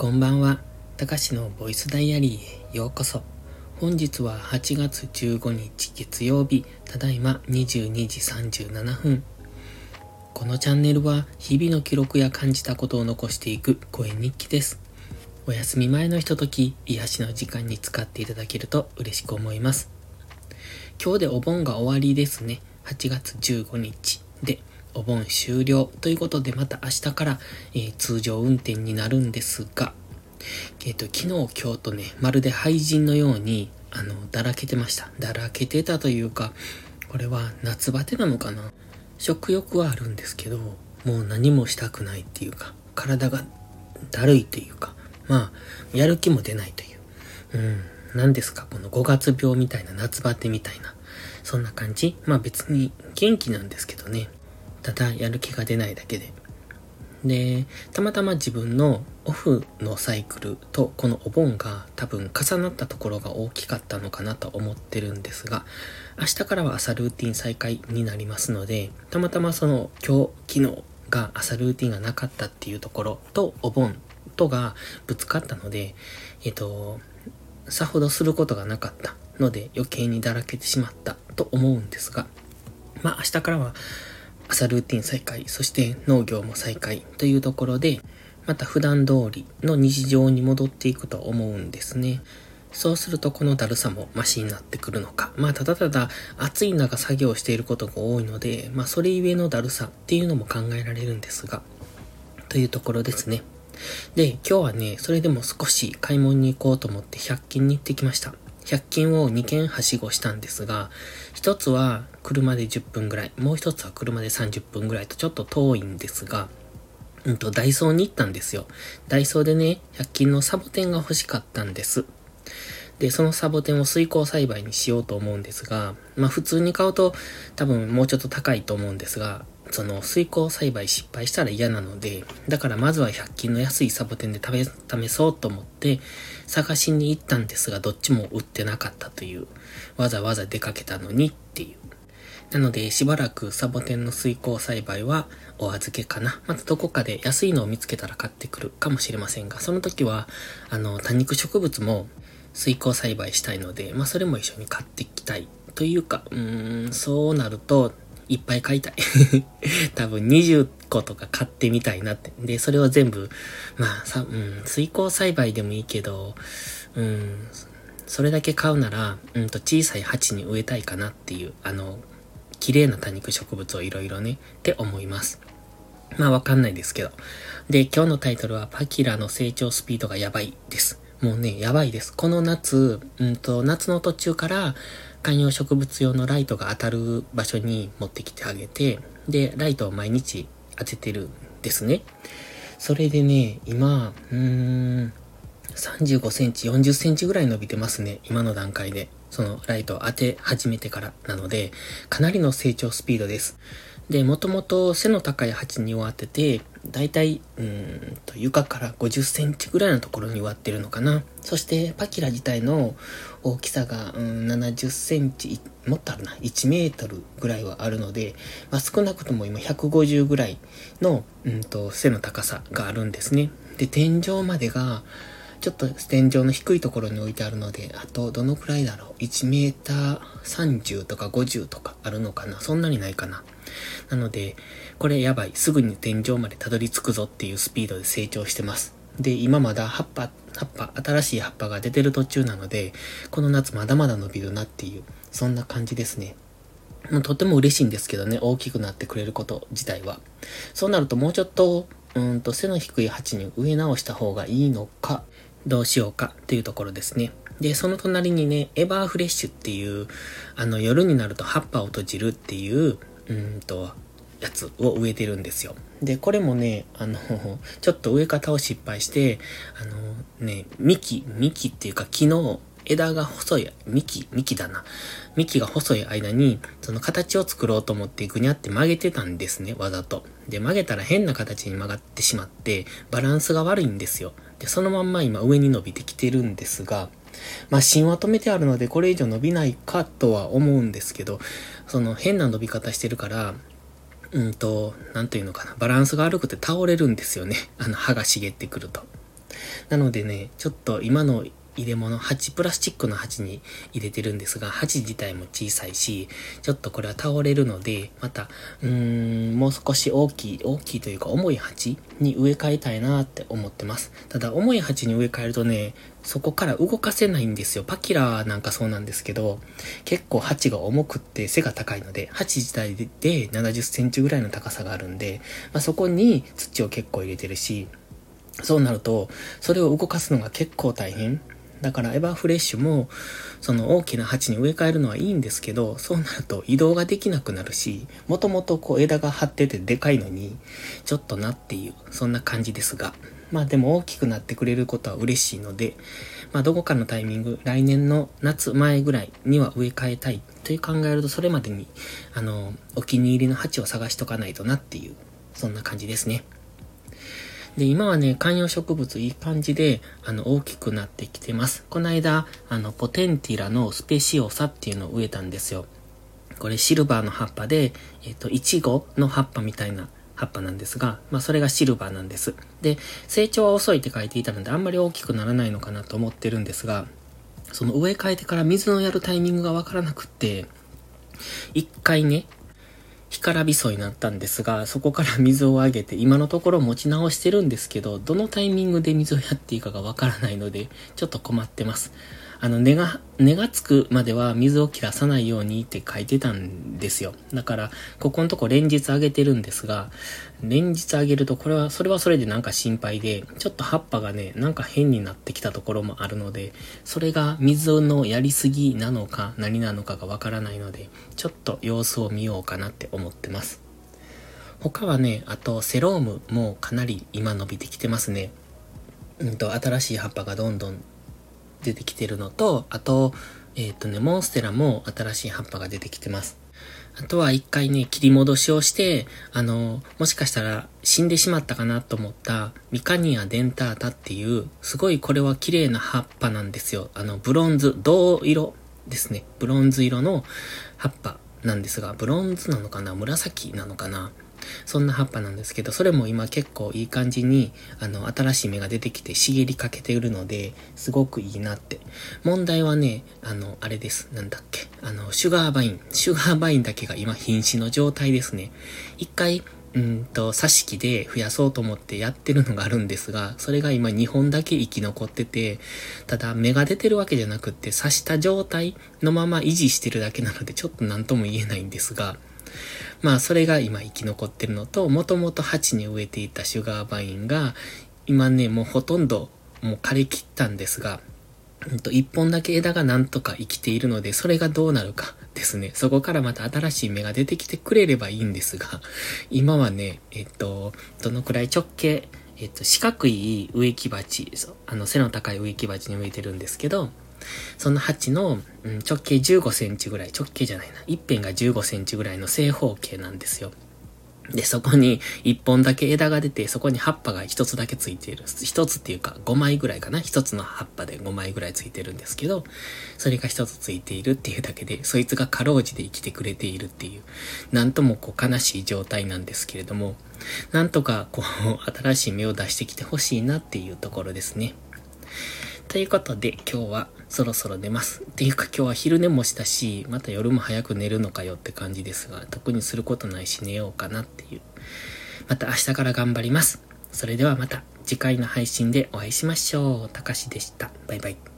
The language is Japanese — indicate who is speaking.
Speaker 1: こんばんは。たかしのボイスダイアリーへようこそ。本日は8月15日月曜日、ただいま22時37分。このチャンネルは日々の記録や感じたことを残していく声日記です。お休み前のひととき、癒しの時間に使っていただけると嬉しく思います。今日でお盆が終わりですね。8月15日で、お盆終了ということで、また明日から、えー、通常運転になるんですが、えっ、ー、と、昨日、今日とね、まるで廃人のように、あの、だらけてました。だらけてたというか、これは夏バテなのかな食欲はあるんですけど、もう何もしたくないっていうか、体がだるいっていうか、まあ、やる気も出ないという。うん、何ですか、この5月病みたいな夏バテみたいな、そんな感じまあ別に元気なんですけどね。ただやる気が出ないだけで。で、たまたま自分のオフのサイクルとこのお盆が多分重なったところが大きかったのかなと思ってるんですが、明日からは朝ルーティン再開になりますので、たまたまその今日、昨日が朝ルーティンがなかったっていうところとお盆とがぶつかったので、えっと、さほどすることがなかったので余計にだらけてしまったと思うんですが、まあ明日からは朝ルーティン再開、そして農業も再開というところで、また普段通りの日常に戻っていくと思うんですね。そうするとこのだるさもマシになってくるのか。まあただただ暑い中作業していることが多いので、まあそれゆえのだるさっていうのも考えられるんですが、というところですね。で、今日はね、それでも少し買い物に行こうと思って100均に行ってきました。100均を2軒はしごしたんですが、一つは車で10分ぐらい、もう一つは車で30分ぐらいとちょっと遠いんですが、うんと、ダイソーに行ったんですよ。ダイソーでね、100均のサボテンが欲しかったんです。で、そのサボテンを水耕栽培にしようと思うんですが、まあ普通に買うと多分もうちょっと高いと思うんですが、その水耕栽培失敗したら嫌なので、だからまずは100均の安いサボテンで試試そうと思って探しに行ったんですが、どっちも売ってなかったという、わざわざ出かけたのにっていう。なので、しばらくサボテンの水耕栽培はお預けかな。またどこかで安いのを見つけたら買ってくるかもしれませんが、その時は、あの、多肉植物も水耕栽培したいので、まあそれも一緒に買っていきたい。というか、うーん、そうなると、いっぱい買いたい 多分20個とか買ってみたいなって。で、それを全部、まあさ、うん、水耕栽培でもいいけど、うん、それだけ買うなら、うんと小さい鉢に植えたいかなっていう、あの、綺麗な多肉植物をいろいろね、って思います。まあわかんないですけど。で、今日のタイトルはパキラの成長スピードがやばいです。もうね、やばいです。この夏、うんと、夏の途中から、観葉植物用のライトが当たる場所に持ってきてあげて、で、ライトを毎日当ててるんですね。それでね、今、うーん、35センチ、40センチぐらい伸びてますね。今の段階で。そのライトを当て始めてからなので、かなりの成長スピードです。で、もともと背の高い鉢に植わってて、だいたい、うんと、床から50センチぐらいのところに植わってるのかな。そして、パキラ自体の大きさが、うん、70センチ、もっとあるな、1メートルぐらいはあるので、まあ、少なくとも今150ぐらいの、うんと、背の高さがあるんですね。で、天井までが、ちょっと天井の低いところに置いてあるので、あとどのくらいだろう ?1 メーター30とか50とかあるのかなそんなにないかな。なので、これやばい。すぐに天井までたどり着くぞっていうスピードで成長してます。で、今まだ葉っぱ、葉っぱ、新しい葉っぱが出てる途中なので、この夏まだまだ伸びるなっていう、そんな感じですね。とても嬉しいんですけどね、大きくなってくれること自体は。そうなるともうちょっと、うんと背の低い鉢に植え直した方がいいのか、どうしようかっていうところですね。で、その隣にね、エバーフレッシュっていう、あの、夜になると葉っぱを閉じるっていう、うんと、やつを植えてるんですよ。で、これもね、あの、ちょっと植え方を失敗して、あの、ね、幹、幹っていうか木の枝が細い、幹、幹だな。幹が細い間に、その形を作ろうと思ってぐにゃって曲げてたんですね、わざと。で、曲げたら変な形に曲がってしまって、バランスが悪いんですよ。で、そのまんま今上に伸びてきてるんですが、まあ、芯は止めてあるのでこれ以上伸びないかとは思うんですけど、その変な伸び方してるから、うんと、なんというのかな、バランスが悪くて倒れるんですよね。あの、歯が茂ってくると。なのでね、ちょっと今の入れ物、鉢、プラスチックの鉢に入れてるんですが、鉢自体も小さいし、ちょっとこれは倒れるので、また、うーん、もう少し大きい、大きいというか重い鉢に植え替えたいなって思ってます。ただ、重い鉢に植え替えるとね、そこから動かせないんですよ。パキラなんかそうなんですけど、結構鉢が重くって背が高いので、鉢自体で70センチぐらいの高さがあるんで、まあ、そこに土を結構入れてるし、そうなると、それを動かすのが結構大変。だからエバーフレッシュも、その大きな鉢に植え替えるのはいいんですけど、そうなると移動ができなくなるし、もともとこう枝が張っててでかいのに、ちょっとなっていう、そんな感じですが。まあでも大きくなってくれることは嬉しいので、まあどこかのタイミング、来年の夏前ぐらいには植え替えたいという考えると、それまでに、あの、お気に入りの鉢を探しとかないとなっていう、そんな感じですね。で、今はね、観葉植物いい感じで、あの、大きくなってきてます。この間、あの、ポテンティラのスペシオサっていうのを植えたんですよ。これシルバーの葉っぱで、えっ、と、イチゴの葉っぱみたいな葉っぱなんですが、まあそれがシルバーなんです。で、成長は遅いって書いていたのであんまり大きくならないのかなと思ってるんですが、その植え替えてから水のやるタイミングがわからなくって、一回ね、干からびそうになったんですが、そこから水をあげて、今のところ持ち直してるんですけど、どのタイミングで水をやっていいかがわからないので、ちょっと困ってます。あの、根が、根がつくまでは水を切らさないようにって書いてたんですよ。だから、ここのとこ連日あげてるんですが、連日あげると、これは、それはそれでなんか心配で、ちょっと葉っぱがね、なんか変になってきたところもあるので、それが水のやりすぎなのか、何なのかがわからないので、ちょっと様子を見ようかなって思ってます。他はね、あと、セロームもかなり今伸びてきてますね。うんと、新しい葉っぱがどんどん出てきてるのと、あと、えっ、ー、とね、モンステラも新しい葉っぱが出てきてます。あとは一回ね、切り戻しをして、あの、もしかしたら死んでしまったかなと思ったミカニアデンタータっていう、すごいこれは綺麗な葉っぱなんですよ。あの、ブロンズ、銅色ですね。ブロンズ色の葉っぱなんですが、ブロンズなのかな？紫なのかな？そんな葉っぱなんですけど、それも今結構いい感じに、あの、新しい芽が出てきて茂りかけているので、すごくいいなって。問題はね、あの、あれです。なんだっけ。あの、シュガーバイン。シュガーバインだけが今瀕死の状態ですね。一回、うんと、挿し木で増やそうと思ってやってるのがあるんですが、それが今2本だけ生き残ってて、ただ芽が出てるわけじゃなくって刺した状態のまま維持してるだけなのでちょっと何とも言えないんですが、まあそれが今生き残ってるのと、もともと鉢に植えていたシュガーバインが、今ね、もうほとんどもう枯れ切ったんですが、と、一本だけ枝がなんとか生きているので、それがどうなるかですね。そこからまた新しい芽が出てきてくれればいいんですが、今はね、えっと、どのくらい直径、えっと、四角い植木鉢、あの、背の高い植木鉢に植えてるんですけど、その鉢の、うん、直径15センチぐらい、直径じゃないな、一辺が15センチぐらいの正方形なんですよ。で、そこに一本だけ枝が出て、そこに葉っぱが一つだけついている。一つっていうか5枚ぐらいかな。一つの葉っぱで5枚ぐらいついてるんですけど、それが一つついているっていうだけで、そいつがかろうじて生きてくれているっていう、なんともこう悲しい状態なんですけれども、なんとかこう新しい芽を出してきてほしいなっていうところですね。ということで今日はそろそろ寝ます。っていうか今日は昼寝もしたし、また夜も早く寝るのかよって感じですが、特にすることないし寝ようかなっていう。また明日から頑張ります。それではまた次回の配信でお会いしましょう。たかしでした。バイバイ。